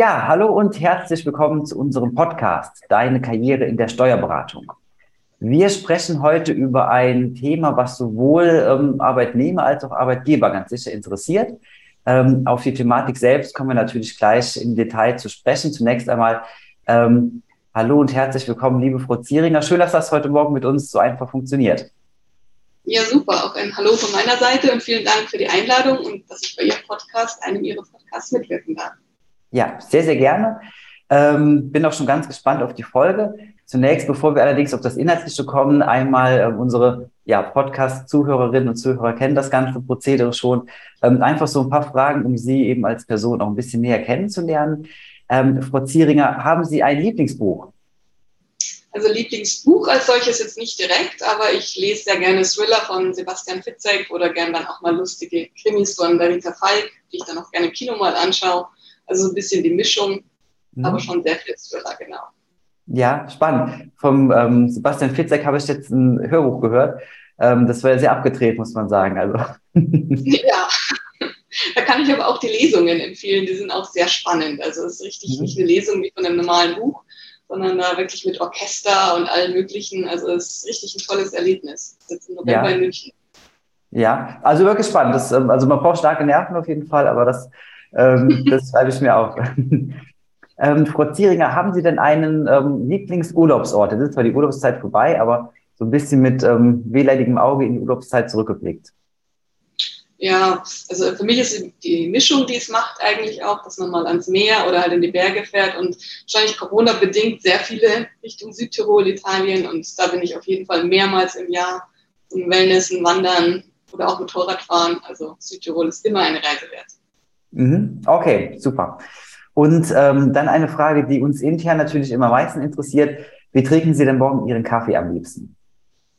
Ja, hallo und herzlich willkommen zu unserem Podcast Deine Karriere in der Steuerberatung. Wir sprechen heute über ein Thema, was sowohl ähm, Arbeitnehmer als auch Arbeitgeber ganz sicher interessiert. Ähm, auf die Thematik selbst kommen wir natürlich gleich im Detail zu sprechen. Zunächst einmal ähm, hallo und herzlich willkommen, liebe Frau Zieringer. Schön, dass das heute Morgen mit uns so einfach funktioniert. Ja, super. Auch ein Hallo von meiner Seite und vielen Dank für die Einladung und dass ich bei Ihrem Podcast, einem Ihrer Podcasts mitwirken darf. Ja, sehr, sehr gerne. Ähm, bin auch schon ganz gespannt auf die Folge. Zunächst, bevor wir allerdings auf das Inhaltliche kommen, einmal äh, unsere ja, Podcast-Zuhörerinnen und Zuhörer kennen das ganze Prozedere schon. Ähm, einfach so ein paar Fragen, um Sie eben als Person auch ein bisschen näher kennenzulernen. Ähm, Frau Zieringer, haben Sie ein Lieblingsbuch? Also Lieblingsbuch als solches jetzt nicht direkt, aber ich lese sehr gerne Thriller von Sebastian Fitzek oder gerne dann auch mal lustige Krimis von Verita Falk, die ich dann auch gerne im Kino mal anschaue. Also ein bisschen die Mischung, mhm. aber schon sehr viel Thriller, genau. Ja, spannend. Vom ähm, Sebastian Fitzek habe ich jetzt ein Hörbuch gehört. Ähm, das war ja sehr abgedreht, muss man sagen. Also. ja, da kann ich aber auch die Lesungen empfehlen. Die sind auch sehr spannend. Also es ist richtig mhm. nicht eine Lesung wie von einem normalen Buch, sondern da wirklich mit Orchester und allen möglichen. Also es ist richtig ein tolles Erlebnis. Jetzt im November ja. in München. Ja, also wirklich spannend. Das, ähm, also man braucht starke Nerven auf jeden Fall, aber das ähm, das schreibe ich mir auf. ähm, Frau Zieringer, haben Sie denn einen ähm, Lieblingsurlaubsort? Das ist zwar die Urlaubszeit vorbei, aber so ein bisschen mit ähm, wehleidigem Auge in die Urlaubszeit zurückgeblickt. Ja, also für mich ist die Mischung, die es macht, eigentlich auch, dass man mal ans Meer oder halt in die Berge fährt und wahrscheinlich Corona-bedingt sehr viele Richtung Südtirol, Italien und da bin ich auf jeden Fall mehrmals im Jahr zum Wellnessen, Wandern oder auch Motorradfahren. Also Südtirol ist immer eine Reise wert. Mhm. Okay, super. Und ähm, dann eine Frage, die uns intern natürlich immer am meisten interessiert. Wie trinken Sie denn morgen Ihren Kaffee am liebsten?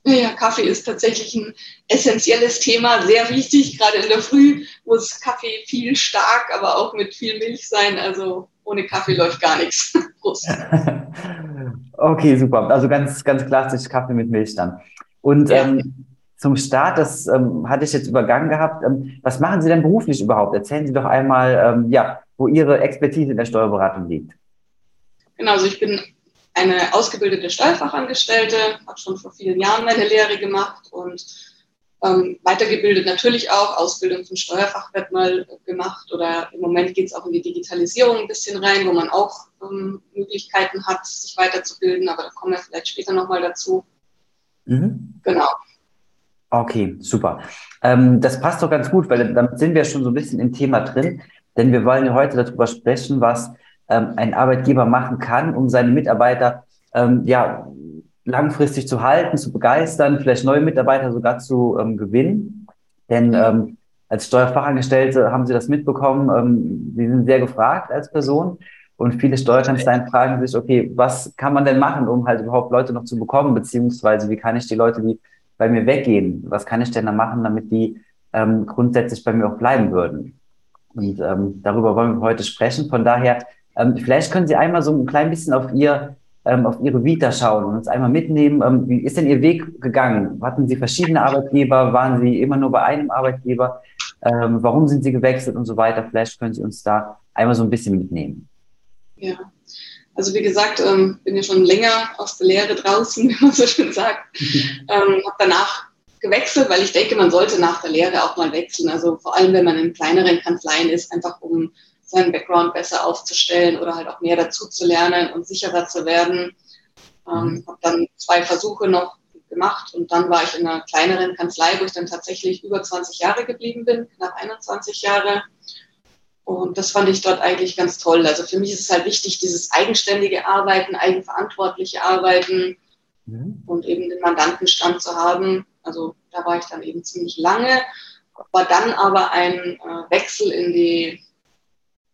Ja, Kaffee ist tatsächlich ein essentielles Thema, sehr wichtig. Gerade in der Früh muss Kaffee viel stark, aber auch mit viel Milch sein. Also ohne Kaffee läuft gar nichts. Prost. okay, super. Also ganz, ganz klassisch Kaffee mit Milch dann. Und ja. ähm, zum Start, das ähm, hatte ich jetzt übergangen gehabt. Ähm, was machen Sie denn beruflich überhaupt? Erzählen Sie doch einmal, ähm, ja, wo Ihre Expertise in der Steuerberatung liegt. Genau, also ich bin eine ausgebildete Steuerfachangestellte, habe schon vor vielen Jahren meine Lehre gemacht und ähm, weitergebildet natürlich auch, Ausbildung zum Steuerfachwirt mal gemacht oder im Moment geht es auch in die Digitalisierung ein bisschen rein, wo man auch ähm, Möglichkeiten hat, sich weiterzubilden, aber da kommen wir vielleicht später nochmal dazu. Mhm. Genau. Okay, super. Ähm, das passt doch ganz gut, weil damit sind wir schon so ein bisschen im Thema drin, denn wir wollen ja heute darüber sprechen, was ähm, ein Arbeitgeber machen kann, um seine Mitarbeiter ähm, ja langfristig zu halten, zu begeistern, vielleicht neue Mitarbeiter sogar zu ähm, gewinnen. Denn ähm, als Steuerfachangestellte haben Sie das mitbekommen, ähm, Sie sind sehr gefragt als Person. Und viele Steuerkanzleien fragen sich, okay, was kann man denn machen, um halt überhaupt Leute noch zu bekommen, beziehungsweise wie kann ich die Leute, die bei mir weggehen? Was kann ich denn da machen, damit die ähm, grundsätzlich bei mir auch bleiben würden? Und ähm, darüber wollen wir heute sprechen. Von daher, ähm, vielleicht können Sie einmal so ein klein bisschen auf Ihr ähm, auf Ihre Vita schauen und uns einmal mitnehmen. Ähm, wie ist denn Ihr Weg gegangen? Hatten Sie verschiedene Arbeitgeber? Waren Sie immer nur bei einem Arbeitgeber? Ähm, warum sind Sie gewechselt und so weiter? Vielleicht können Sie uns da einmal so ein bisschen mitnehmen. Ja, also wie gesagt, ähm, bin ja schon länger aus der Lehre draußen, wie man so schön sagt. Mhm. Ähm, habe danach gewechselt, weil ich denke, man sollte nach der Lehre auch mal wechseln. Also vor allem, wenn man in kleineren Kanzleien ist, einfach um seinen Background besser aufzustellen oder halt auch mehr dazu zu lernen und sicherer zu werden. Ähm, mhm. habe dann zwei Versuche noch gemacht und dann war ich in einer kleineren Kanzlei, wo ich dann tatsächlich über 20 Jahre geblieben bin, knapp 21 Jahre. Und das fand ich dort eigentlich ganz toll. Also für mich ist es halt wichtig, dieses eigenständige Arbeiten, eigenverantwortliche Arbeiten mhm. und eben den Mandantenstand zu haben. Also da war ich dann eben ziemlich lange, war dann aber ein äh, Wechsel in die,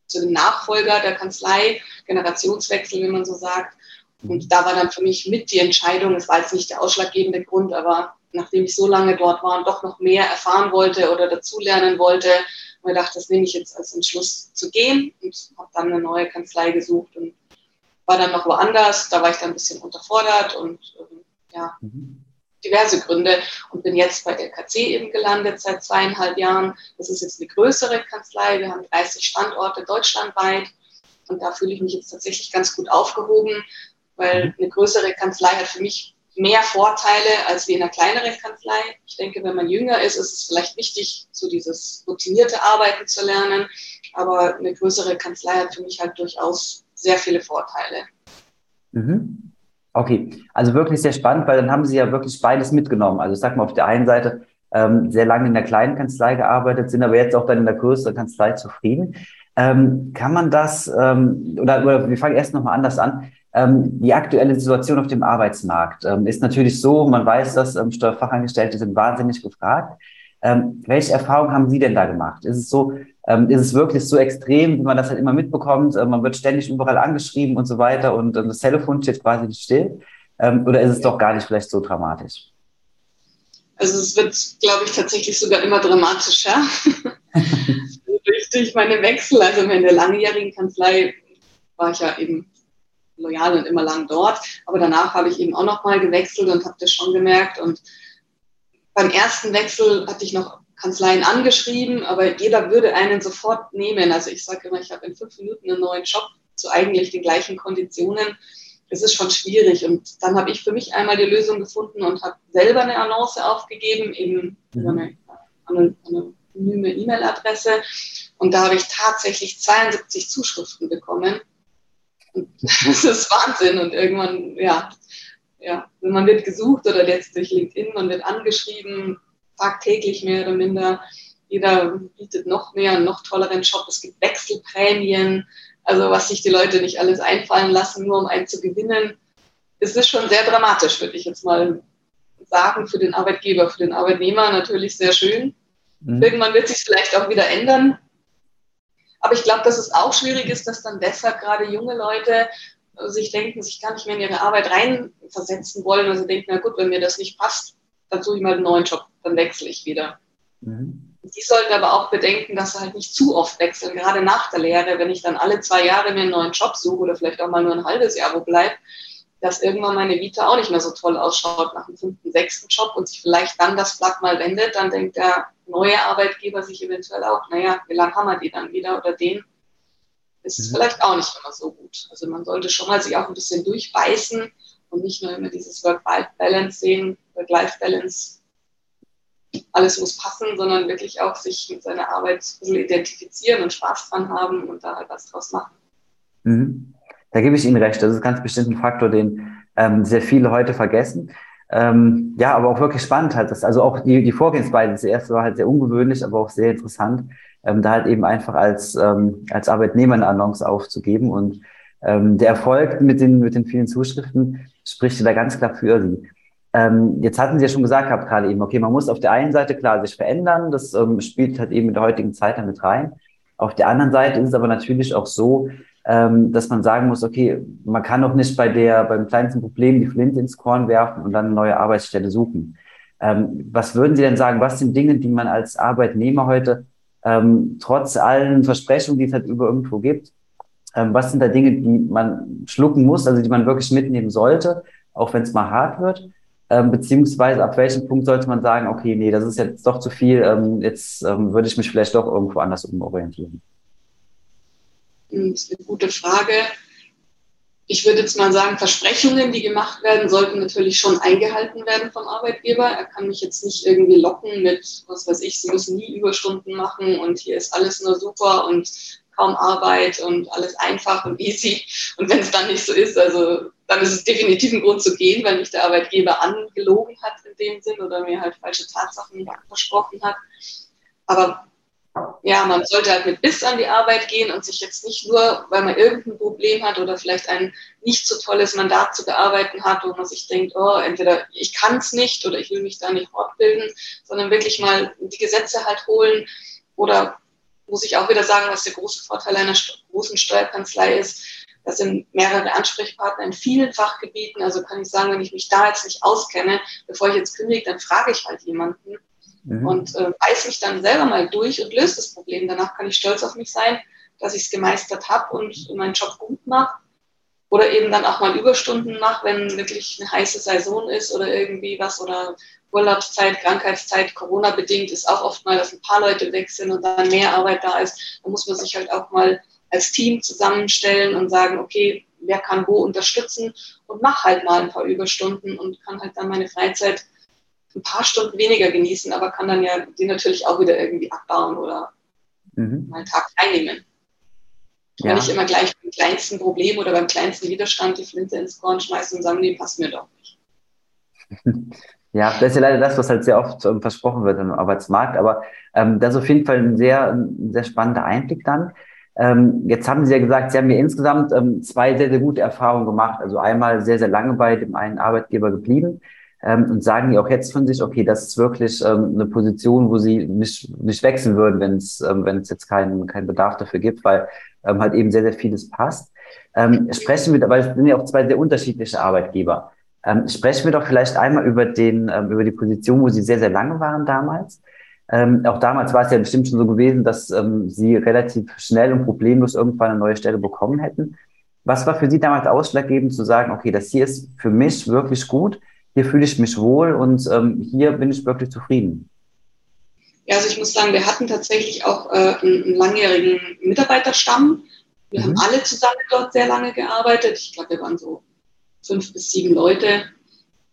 zu dem Nachfolger der Kanzlei, Generationswechsel, wie man so sagt. Und da war dann für mich mit die Entscheidung, es war jetzt nicht der ausschlaggebende Grund, aber nachdem ich so lange dort war und doch noch mehr erfahren wollte oder dazulernen wollte, mir gedacht, das nehme ich jetzt als Entschluss zu gehen und habe dann eine neue Kanzlei gesucht und war dann noch woanders. Da war ich dann ein bisschen unterfordert und äh, ja, mhm. diverse Gründe und bin jetzt bei der KC eben gelandet seit zweieinhalb Jahren. Das ist jetzt eine größere Kanzlei. Wir haben 30 Standorte deutschlandweit Und da fühle ich mich jetzt tatsächlich ganz gut aufgehoben, weil eine größere Kanzlei hat für mich mehr Vorteile als wie in einer kleineren Kanzlei. Ich denke, wenn man jünger ist, ist es vielleicht wichtig, so dieses routinierte Arbeiten zu lernen. Aber eine größere Kanzlei hat für mich halt durchaus sehr viele Vorteile. Mhm. Okay, also wirklich sehr spannend, weil dann haben Sie ja wirklich beides mitgenommen. Also ich sag mal, auf der einen Seite ähm, sehr lange in der kleinen Kanzlei gearbeitet, sind aber jetzt auch dann in der größeren Kanzlei zufrieden. Ähm, kann man das, ähm, oder, oder wir fangen erst nochmal anders an. Ähm, die aktuelle Situation auf dem Arbeitsmarkt ähm, ist natürlich so, man weiß, dass ähm, Steuerfachangestellte sind wahnsinnig gefragt. Welche Erfahrungen haben Sie denn da gemacht? Ist es so, ist es wirklich so extrem, wie man das halt immer mitbekommt? Man wird ständig überall angeschrieben und so weiter und das Telefon steht quasi nicht still. Oder ist es doch gar nicht vielleicht so dramatisch? Also es wird, glaube ich, tatsächlich sogar immer dramatischer. durch, durch meine Wechsel, also in der langjährigen Kanzlei war ich ja eben loyal und immer lang dort. Aber danach habe ich eben auch noch mal gewechselt und habe das schon gemerkt. Und beim ersten Wechsel hatte ich noch Kanzleien angeschrieben, aber jeder würde einen sofort nehmen. Also ich sage immer, ich habe in fünf Minuten einen neuen Job zu eigentlich den gleichen Konditionen. Das ist schon schwierig. Und dann habe ich für mich einmal die Lösung gefunden und habe selber eine Annonce aufgegeben, eben über eine, eine, eine anonyme E-Mail-Adresse. Und da habe ich tatsächlich 72 Zuschriften bekommen. Das ist Wahnsinn. Und irgendwann, ja, ja, man wird gesucht oder jetzt durch LinkedIn, man wird angeschrieben, tagtäglich mehr oder minder. Jeder bietet noch mehr, einen noch tolleren Job. Es gibt Wechselprämien, also was sich die Leute nicht alles einfallen lassen, nur um einen zu gewinnen. Es ist schon sehr dramatisch, würde ich jetzt mal sagen, für den Arbeitgeber, für den Arbeitnehmer natürlich sehr schön. Mhm. Irgendwann wird sich vielleicht auch wieder ändern. Aber ich glaube, dass es auch schwierig ist, dass dann deshalb gerade junge Leute sich denken, sich gar nicht mehr in ihre Arbeit reinversetzen wollen. Also denken, na gut, wenn mir das nicht passt, dann suche ich mal einen neuen Job, dann wechsle ich wieder. Mhm. Die sollten aber auch bedenken, dass sie halt nicht zu oft wechseln, gerade nach der Lehre, wenn ich dann alle zwei Jahre mir einen neuen Job suche oder vielleicht auch mal nur ein halbes Jahr wo bleibe, dass irgendwann meine Vita auch nicht mehr so toll ausschaut nach dem fünften, sechsten Job und sich vielleicht dann das Blatt mal wendet, dann denkt der neue Arbeitgeber sich eventuell auch, naja, wie lange haben wir die dann wieder oder den? Ist mhm. vielleicht auch nicht immer so gut. Also man sollte schon mal sich auch ein bisschen durchbeißen und nicht nur immer dieses Work-Life-Balance sehen, Work-Life-Balance, alles muss passen, sondern wirklich auch sich mit seiner Arbeit ein bisschen identifizieren und Spaß dran haben und da halt was draus machen. Mhm. Da gebe ich Ihnen recht. Das ist ganz bestimmt ein Faktor, den ähm, sehr viele heute vergessen. Ähm, ja, aber auch wirklich spannend halt. Das, also auch die, die Vorgehensweise, das erste war halt sehr ungewöhnlich, aber auch sehr interessant, ähm, da halt eben einfach als, ähm, als Arbeitnehmer eine Annonce aufzugeben. Und ähm, der Erfolg mit den, mit den vielen Zuschriften spricht da ganz klar für Sie. Ähm, jetzt hatten Sie ja schon gesagt gehabt gerade eben, okay, man muss auf der einen Seite klar sich verändern, das ähm, spielt halt eben in der heutigen Zeit damit rein. Auf der anderen Seite ist es aber natürlich auch so, ähm, dass man sagen muss, okay, man kann doch nicht bei der, beim kleinsten Problem die Flinte ins Korn werfen und dann eine neue Arbeitsstelle suchen. Ähm, was würden Sie denn sagen, was sind Dinge, die man als Arbeitnehmer heute ähm, trotz allen Versprechungen, die es halt über irgendwo gibt, ähm, was sind da Dinge, die man schlucken muss, also die man wirklich mitnehmen sollte, auch wenn es mal hart wird? Ähm, beziehungsweise ab welchem Punkt sollte man sagen, okay, nee, das ist jetzt doch zu viel, ähm, jetzt ähm, würde ich mich vielleicht doch irgendwo anders umorientieren? Das ist eine gute Frage. Ich würde jetzt mal sagen, Versprechungen, die gemacht werden, sollten natürlich schon eingehalten werden vom Arbeitgeber. Er kann mich jetzt nicht irgendwie locken mit, was weiß ich, Sie müssen nie Überstunden machen und hier ist alles nur super und kaum Arbeit und alles einfach und easy. Und wenn es dann nicht so ist, also dann ist es definitiv ein Grund zu gehen, weil mich der Arbeitgeber angelogen hat in dem Sinn oder mir halt falsche Tatsachen versprochen hat. Aber ja, man sollte halt mit Biss an die Arbeit gehen und sich jetzt nicht nur, weil man irgendein Problem hat oder vielleicht ein nicht so tolles Mandat zu bearbeiten hat, wo man sich denkt, oh, entweder ich kann es nicht oder ich will mich da nicht fortbilden, sondern wirklich mal die Gesetze halt holen oder muss ich auch wieder sagen, was der große Vorteil einer großen Steuerkanzlei ist, das sind mehrere Ansprechpartner in vielen Fachgebieten. Also kann ich sagen, wenn ich mich da jetzt nicht auskenne, bevor ich jetzt kündige, dann frage ich halt jemanden mhm. und äh, weiß mich dann selber mal durch und löse das Problem. Danach kann ich stolz auf mich sein, dass ich es gemeistert habe und meinen Job gut mache. Oder eben dann auch mal Überstunden mache, wenn wirklich eine heiße Saison ist oder irgendwie was oder Urlaubszeit, Krankheitszeit, Corona-bedingt ist auch oft mal, dass ein paar Leute weg sind und dann mehr Arbeit da ist. Da muss man sich halt auch mal als Team zusammenstellen und sagen, okay, wer kann wo unterstützen und mach halt mal ein paar Überstunden und kann halt dann meine Freizeit ein paar Stunden weniger genießen, aber kann dann ja die natürlich auch wieder irgendwie abbauen oder mhm. mal einen Tag teilnehmen. Ja. Nicht immer gleich beim kleinsten Problem oder beim kleinsten Widerstand die Flinte ins Korn schmeißen und sagen, nee, passt mir doch nicht. Ja, das ist ja leider das, was halt sehr oft ähm, versprochen wird im Arbeitsmarkt. Aber ähm, das ist auf jeden Fall ein sehr, ein sehr spannender Einblick dann. Ähm, jetzt haben Sie ja gesagt, Sie haben ja insgesamt ähm, zwei sehr, sehr gute Erfahrungen gemacht. Also einmal sehr, sehr lange bei dem einen Arbeitgeber geblieben ähm, und sagen die auch jetzt von sich, okay, das ist wirklich ähm, eine Position, wo Sie nicht, nicht wechseln würden, wenn es ähm, wenn jetzt keinen keinen Bedarf dafür gibt, weil ähm, halt eben sehr, sehr vieles passt. Ähm, sprechen wir, aber es sind ja auch zwei sehr unterschiedliche Arbeitgeber. Ähm, sprechen wir doch vielleicht einmal über den, ähm, über die Position, wo Sie sehr, sehr lange waren damals. Ähm, auch damals war es ja bestimmt schon so gewesen, dass ähm, Sie relativ schnell und problemlos irgendwann eine neue Stelle bekommen hätten. Was war für Sie damals ausschlaggebend zu sagen, okay, das hier ist für mich wirklich gut, hier fühle ich mich wohl und ähm, hier bin ich wirklich zufrieden? Ja, also ich muss sagen, wir hatten tatsächlich auch äh, einen, langjährigen Mitarbeiterstamm. Wir mhm. haben alle zusammen dort sehr lange gearbeitet. Ich glaube, wir waren so fünf bis sieben Leute,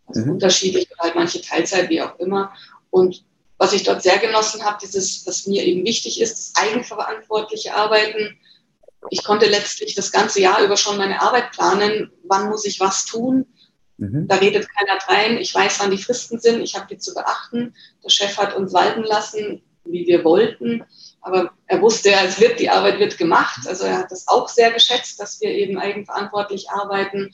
also mhm. unterschiedlich, halt manche Teilzeit, wie auch immer. Und was ich dort sehr genossen habe, dieses, was mir eben wichtig ist, das eigenverantwortliche Arbeiten. Ich konnte letztlich das ganze Jahr über schon meine Arbeit planen. Wann muss ich was tun? Mhm. Da redet keiner rein. Ich weiß, wann die Fristen sind. Ich habe die zu beachten. Der Chef hat uns walten lassen, wie wir wollten. Aber er wusste es wird, die Arbeit wird gemacht. Also er hat das auch sehr geschätzt, dass wir eben eigenverantwortlich arbeiten.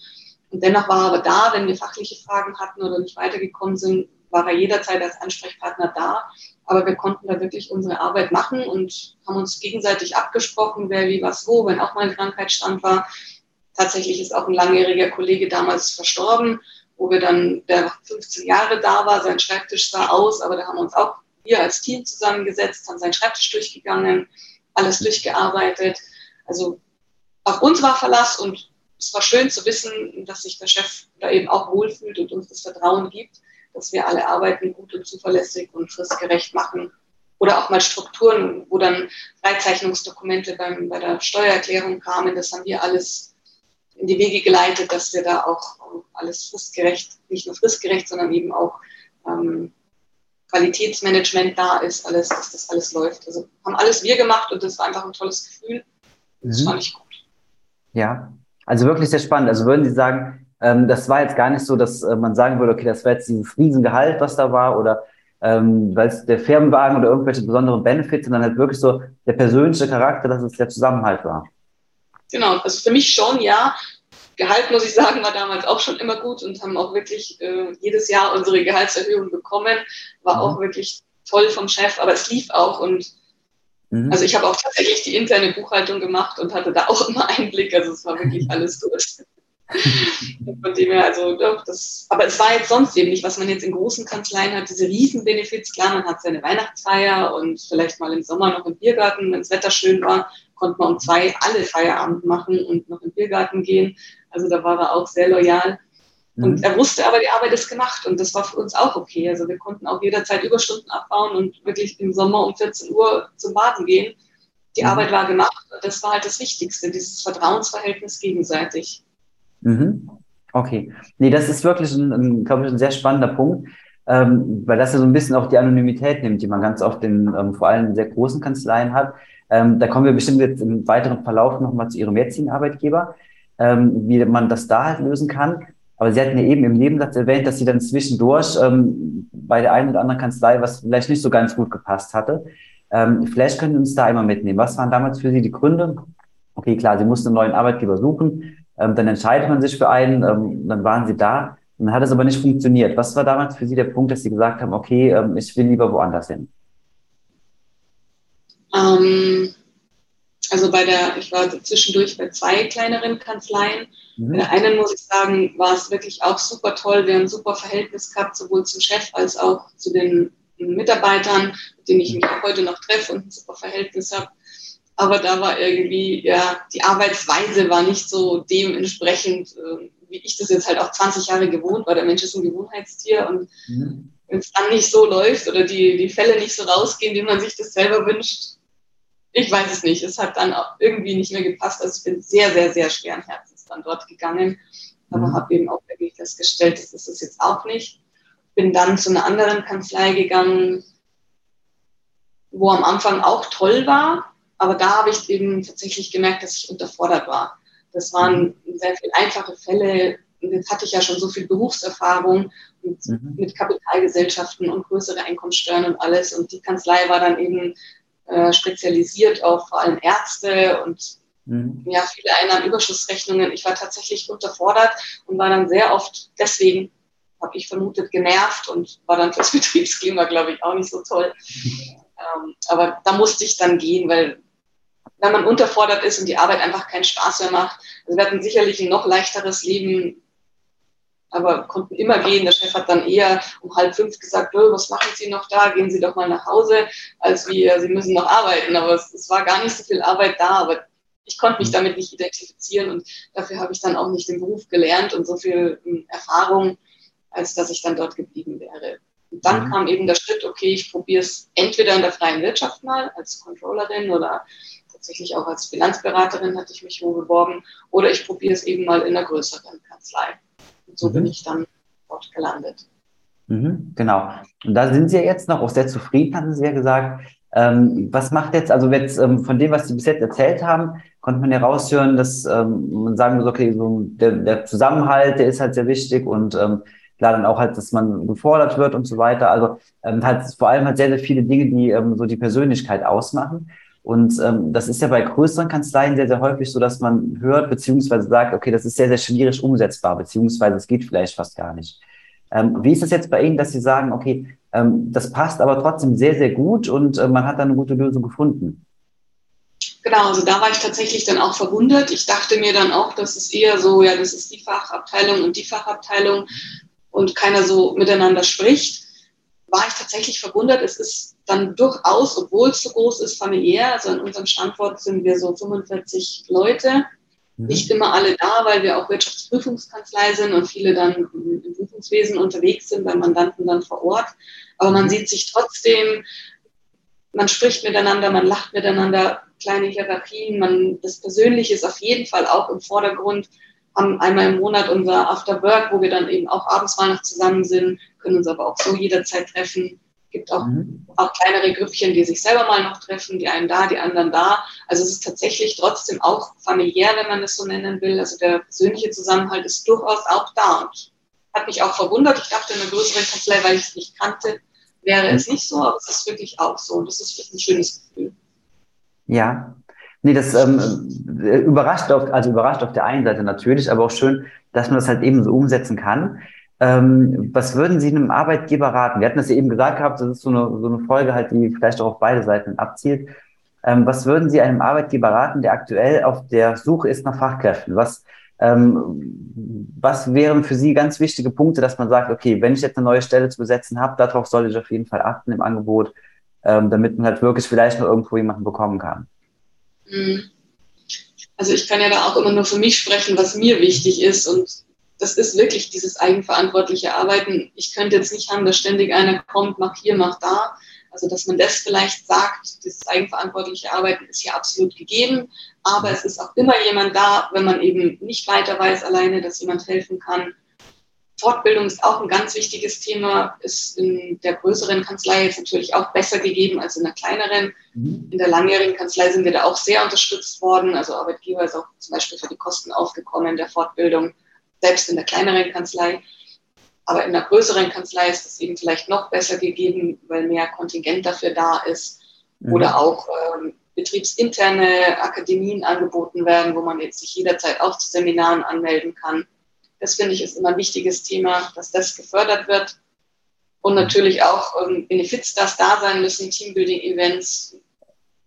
Und dennoch war er aber da, wenn wir fachliche Fragen hatten oder nicht weitergekommen sind, war er jederzeit als Ansprechpartner da. Aber wir konnten da wirklich unsere Arbeit machen und haben uns gegenseitig abgesprochen, wer wie was wo, wenn auch mal ein Krankheitsstand war. Tatsächlich ist auch ein langjähriger Kollege damals verstorben, wo wir dann, der 15 Jahre da war, sein Schreibtisch sah aus, aber da haben wir uns auch wir als Team zusammengesetzt, haben seinen Schreibtisch durchgegangen, alles durchgearbeitet. Also auf uns war Verlass und es war schön zu wissen, dass sich der Chef da eben auch wohlfühlt und uns das Vertrauen gibt, dass wir alle Arbeiten gut und zuverlässig und fristgerecht machen. Oder auch mal Strukturen, wo dann Freizeichnungsdokumente beim, bei der Steuererklärung kamen. Das haben wir alles in die Wege geleitet, dass wir da auch alles fristgerecht, nicht nur fristgerecht, sondern eben auch ähm, Qualitätsmanagement da ist, alles, dass das alles läuft. Also haben alles wir gemacht und das war einfach ein tolles Gefühl. Das mhm. fand ich gut. Ja, also wirklich sehr spannend. Also würden Sie sagen, ähm, das war jetzt gar nicht so, dass äh, man sagen würde, okay, das war jetzt dieses Riesengehalt, was da war, oder ähm, weil es der Firmenwagen oder irgendwelche besonderen Benefits, sondern halt wirklich so der persönliche Charakter, dass es der Zusammenhalt war. Genau, also für mich schon, ja. Gehalt, muss ich sagen, war damals auch schon immer gut und haben auch wirklich äh, jedes Jahr unsere Gehaltserhöhung bekommen. War mhm. auch wirklich toll vom Chef, aber es lief auch und Mhm. Also ich habe auch tatsächlich die interne Buchhaltung gemacht und hatte da auch immer Einblick. Also es war wirklich alles durch. Von dem her, also doch, das, aber es war jetzt sonst eben nicht, was man jetzt in großen Kanzleien hat, diese riesen Benefits. Klar, man hat seine Weihnachtsfeier und vielleicht mal im Sommer noch im Biergarten, wenn das Wetter schön war, konnte man um zwei alle Feierabend machen und noch im Biergarten gehen. Also da war er auch sehr loyal. Und mhm. er wusste aber, die Arbeit ist gemacht und das war für uns auch okay. Also wir konnten auch jederzeit Überstunden abbauen und wirklich im Sommer um 14 Uhr zum Baden gehen. Die mhm. Arbeit war gemacht und das war halt das Wichtigste, dieses Vertrauensverhältnis gegenseitig. Mhm. Okay. Nee, das ist wirklich ein, ein glaube ich, ein sehr spannender Punkt, ähm, weil das ja so ein bisschen auch die Anonymität nimmt, die man ganz oft in ähm, vor allem in sehr großen Kanzleien hat. Ähm, da kommen wir bestimmt jetzt im weiteren Verlauf nochmal zu Ihrem jetzigen Arbeitgeber, ähm, wie man das da halt lösen kann. Aber Sie hatten ja eben im Nebensatz erwähnt, dass Sie dann zwischendurch ähm, bei der einen oder anderen Kanzlei, was vielleicht nicht so ganz gut gepasst hatte. Ähm, vielleicht können Sie uns da einmal mitnehmen. Was waren damals für Sie die Gründe? Okay, klar, Sie mussten einen neuen Arbeitgeber suchen. Ähm, dann entscheidet man sich für einen, ähm, dann waren Sie da. Dann hat es aber nicht funktioniert. Was war damals für Sie der Punkt, dass Sie gesagt haben, okay, ähm, ich will lieber woanders hin? Ähm, also bei der, ich war zwischendurch bei zwei kleineren Kanzleien. Mhm. Bei der einen muss ich sagen, war es wirklich auch super toll. Wir haben ein super Verhältnis gehabt, sowohl zum Chef als auch zu den Mitarbeitern, mit denen ich mich auch heute noch treffe und ein super Verhältnis habe. Aber da war irgendwie, ja, die Arbeitsweise war nicht so dementsprechend, äh, wie ich das jetzt halt auch 20 Jahre gewohnt war. Der Mensch ist ein Gewohnheitstier und mhm. wenn es dann nicht so läuft oder die, die Fälle nicht so rausgehen, wie man sich das selber wünscht, ich weiß es nicht. Es hat dann auch irgendwie nicht mehr gepasst. Also ich bin sehr, sehr, sehr schweren Herzens dann dort gegangen, aber mhm. habe eben auch wirklich festgestellt, das ist es jetzt auch nicht. Bin dann zu einer anderen Kanzlei gegangen, wo am Anfang auch toll war, aber da habe ich eben tatsächlich gemerkt, dass ich unterfordert war. Das waren mhm. sehr viele einfache Fälle. Und jetzt hatte ich ja schon so viel Berufserfahrung mit, mhm. mit Kapitalgesellschaften und größere Einkommenssteuern und alles. Und die Kanzlei war dann eben äh, spezialisiert auf vor allem Ärzte und mhm. ja, viele Einnahmenüberschussrechnungen. Ich war tatsächlich unterfordert und war dann sehr oft deswegen, habe ich vermutet, genervt und war dann fürs Betriebsklima, glaube ich, auch nicht so toll. Ähm, aber da musste ich dann gehen, weil wenn man unterfordert ist und die Arbeit einfach keinen Spaß mehr macht. Also wir hatten sicherlich ein noch leichteres Leben, aber konnten immer gehen. Der Chef hat dann eher um halb fünf gesagt, oh, was machen Sie noch da? Gehen Sie doch mal nach Hause, als wir, Sie müssen noch arbeiten. Aber es, es war gar nicht so viel Arbeit da, aber ich konnte mich mhm. damit nicht identifizieren und dafür habe ich dann auch nicht den Beruf gelernt und so viel ähm, Erfahrung, als dass ich dann dort geblieben wäre. Und dann mhm. kam eben der Schritt, okay, ich probiere es entweder in der freien Wirtschaft mal als Controllerin oder tatsächlich auch als Bilanzberaterin hatte ich mich wo beworben oder ich probiere es eben mal in einer größeren Kanzlei. Und so mhm. bin ich dann dort gelandet. Mhm, genau. Und da sind Sie ja jetzt noch auch sehr zufrieden, hatten Sie ja gesagt. Ähm, was macht jetzt, also jetzt ähm, von dem, was Sie bis jetzt erzählt haben, konnte man ja raushören, dass ähm, man sagen muss, okay, so der, der, Zusammenhalt, der ist halt sehr wichtig und ähm, klar dann auch halt, dass man gefordert wird und so weiter. Also ähm, halt vor allem halt sehr, sehr viele Dinge, die ähm, so die Persönlichkeit ausmachen. Und ähm, das ist ja bei größeren Kanzleien sehr, sehr häufig so, dass man hört, beziehungsweise sagt, okay, das ist sehr, sehr schwierig umsetzbar, beziehungsweise es geht vielleicht fast gar nicht. Ähm, wie ist das jetzt bei Ihnen, dass Sie sagen, okay, ähm, das passt aber trotzdem sehr, sehr gut und äh, man hat da eine gute Lösung gefunden? Genau, also da war ich tatsächlich dann auch verwundert. Ich dachte mir dann auch, dass es eher so, ja, das ist die Fachabteilung und die Fachabteilung und keiner so miteinander spricht war ich tatsächlich verwundert. Es ist dann durchaus, obwohl es so groß ist, familiär. Also an unserem Standort sind wir so 45 Leute. Mhm. Nicht immer alle da, weil wir auch Wirtschaftsprüfungskanzlei sind und viele dann im Prüfungswesen unterwegs sind, bei Mandanten dann vor Ort. Aber man mhm. sieht sich trotzdem, man spricht miteinander, man lacht miteinander, kleine Hierarchien, man, das Persönliche ist auf jeden Fall auch im Vordergrund haben einmal im Monat unser After Work, wo wir dann eben auch abends mal noch zusammen sind, können uns aber auch so jederzeit treffen. Gibt auch, mhm. auch kleinere Grüppchen, die sich selber mal noch treffen, die einen da, die anderen da. Also es ist tatsächlich trotzdem auch familiär, wenn man es so nennen will. Also der persönliche Zusammenhalt ist durchaus auch da. Und hat mich auch verwundert. Ich dachte, in einer größeren Kanzlei, weil ich es nicht kannte, wäre es nicht so, aber es ist wirklich auch so. Und das ist ein schönes Gefühl. Ja, Nee, das ähm, überrascht auf, also überrascht auf der einen Seite natürlich, aber auch schön, dass man das halt eben so umsetzen kann. Ähm, was würden Sie einem Arbeitgeber raten? Wir hatten das ja eben gesagt gehabt, das ist so eine, so eine Folge halt, die vielleicht auch auf beide Seiten abzielt. Ähm, was würden Sie einem Arbeitgeber raten, der aktuell auf der Suche ist nach Fachkräften? Was, ähm, was wären für Sie ganz wichtige Punkte, dass man sagt, okay, wenn ich jetzt eine neue Stelle zu besetzen habe, darauf sollte ich auf jeden Fall achten im Angebot, ähm, damit man halt wirklich vielleicht noch irgendwo jemanden bekommen kann? Mhm. Also ich kann ja da auch immer nur für mich sprechen, was mir wichtig ist. Und das ist wirklich dieses eigenverantwortliche Arbeiten. Ich könnte jetzt nicht haben, dass ständig einer kommt, mach hier, mach da. Also dass man das vielleicht sagt, das eigenverantwortliche Arbeiten ist hier absolut gegeben. Aber es ist auch immer jemand da, wenn man eben nicht weiter weiß alleine, dass jemand helfen kann. Fortbildung ist auch ein ganz wichtiges Thema, ist in der größeren Kanzlei jetzt natürlich auch besser gegeben als in der kleineren. Mhm. In der langjährigen Kanzlei sind wir da auch sehr unterstützt worden. Also Arbeitgeber ist auch zum Beispiel für die Kosten aufgekommen der Fortbildung, selbst in der kleineren Kanzlei. Aber in der größeren Kanzlei ist es eben vielleicht noch besser gegeben, weil mehr Kontingent dafür da ist. Mhm. Oder auch ähm, betriebsinterne Akademien angeboten werden, wo man jetzt sich jederzeit auch zu Seminaren anmelden kann. Das finde ich ist immer ein wichtiges Thema, dass das gefördert wird. Und natürlich auch ähm, Benefits, das da sein müssen, Teambuilding-Events,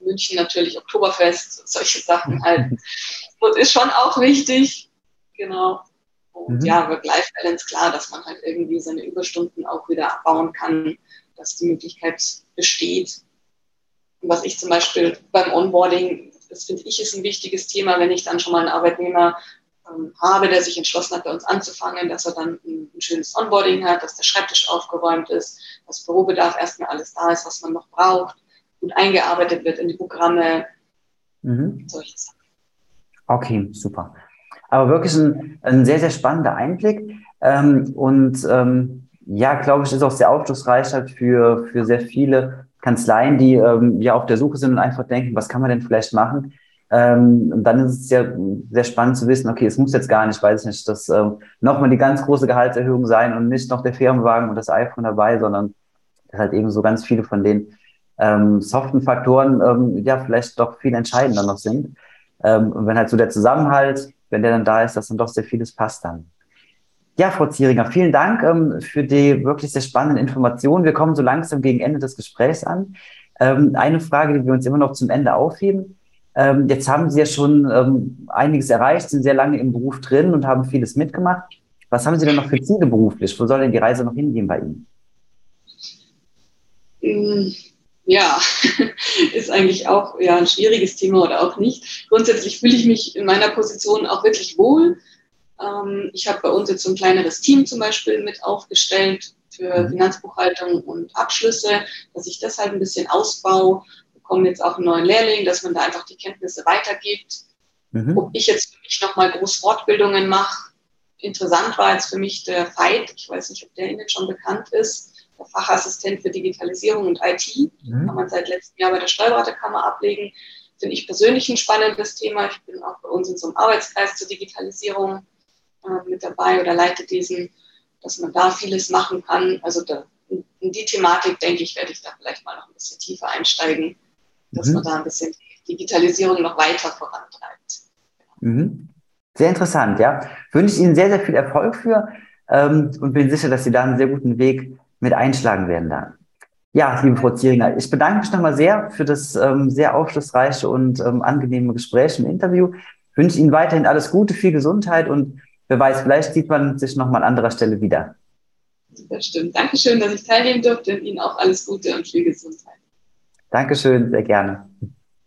München natürlich, Oktoberfest, solche Sachen halt. Und ist schon auch wichtig. Genau. Und mhm. ja, Work-Life-Balance, klar, dass man halt irgendwie seine Überstunden auch wieder abbauen kann, dass die Möglichkeit besteht. Was ich zum Beispiel beim Onboarding, das finde ich ist ein wichtiges Thema, wenn ich dann schon mal einen Arbeitnehmer ähm, habe, der sich entschlossen hat, bei uns anzufangen, dass er dann ein, ein, schönes Onboarding hat, dass der Schreibtisch aufgeräumt ist, dass Bürobedarf erstmal alles da ist, was man noch braucht, gut eingearbeitet wird in die Programme, Mhm. Solche Sachen. Okay, super. Aber wirklich ein, ein sehr, sehr spannender Einblick. Ähm, und ähm, ja, glaube ich, ist auch sehr aufschlussreich halt für, für sehr viele Kanzleien, die ähm, ja auf der Suche sind und einfach denken, was kann man denn vielleicht machen? Ähm, und dann ist es ja sehr spannend zu wissen, okay, es muss jetzt gar nicht, weiß ich nicht, dass ähm, nochmal die ganz große Gehaltserhöhung sein und nicht noch der Firmenwagen und das iPhone dabei, sondern dass halt eben so ganz viele von den ähm, soften Faktoren ähm, ja vielleicht doch viel entscheidender noch sind. Ähm, und wenn halt so der Zusammenhalt, wenn der dann da ist, dass dann doch sehr vieles passt dann. Ja, Frau Zieringer, vielen Dank ähm, für die wirklich sehr spannenden Informationen. Wir kommen so langsam gegen Ende des Gesprächs an. Ähm, eine Frage, die wir uns immer noch zum Ende aufheben. Ähm, jetzt haben Sie ja schon ähm, einiges erreicht, sind sehr lange im Beruf drin und haben vieles mitgemacht. Was haben Sie denn noch für Ziele beruflich? Wo soll denn die Reise noch hingehen bei Ihnen? Ja, ist eigentlich auch ja, ein schwieriges Thema oder auch nicht. Grundsätzlich fühle ich mich in meiner Position auch wirklich wohl. Ähm, ich habe bei uns jetzt so ein kleineres Team zum Beispiel mit aufgestellt für mhm. Finanzbuchhaltung und Abschlüsse, dass ich das halt ein bisschen ausbaue. Wir bekommen jetzt auch einen neuen Lehrling, dass man da einfach die Kenntnisse weitergibt. Mhm. Ob ich jetzt für mich nochmal groß Fortbildungen mache, interessant war jetzt für mich der Fight. Ich weiß nicht, ob der Ihnen schon bekannt ist. Der Fachassistent für Digitalisierung und IT. Mhm. Kann man seit letztem Jahr bei der Steuerberaterkammer ablegen. Finde ich persönlich ein spannendes Thema. Ich bin auch bei uns in so einem Arbeitskreis zur Digitalisierung äh, mit dabei oder leite diesen, dass man da vieles machen kann. Also da, in die Thematik, denke ich, werde ich da vielleicht mal noch ein bisschen tiefer einsteigen, dass mhm. man da ein bisschen Digitalisierung noch weiter vorantreibt. Mhm. Sehr interessant, ja. Wünsche ich Ihnen sehr, sehr viel Erfolg für ähm, und bin sicher, dass Sie da einen sehr guten Weg mit einschlagen werden dann. Ja, liebe Frau Zieringer, ich bedanke mich nochmal sehr für das ähm, sehr aufschlussreiche und ähm, angenehme Gespräch im Interview. Ich wünsche Ihnen weiterhin alles Gute, viel Gesundheit und wer weiß, vielleicht sieht man sich nochmal an anderer Stelle wieder. Das stimmt. Dankeschön, dass ich teilnehmen durfte und Ihnen auch alles Gute und viel Gesundheit. Dankeschön, sehr gerne.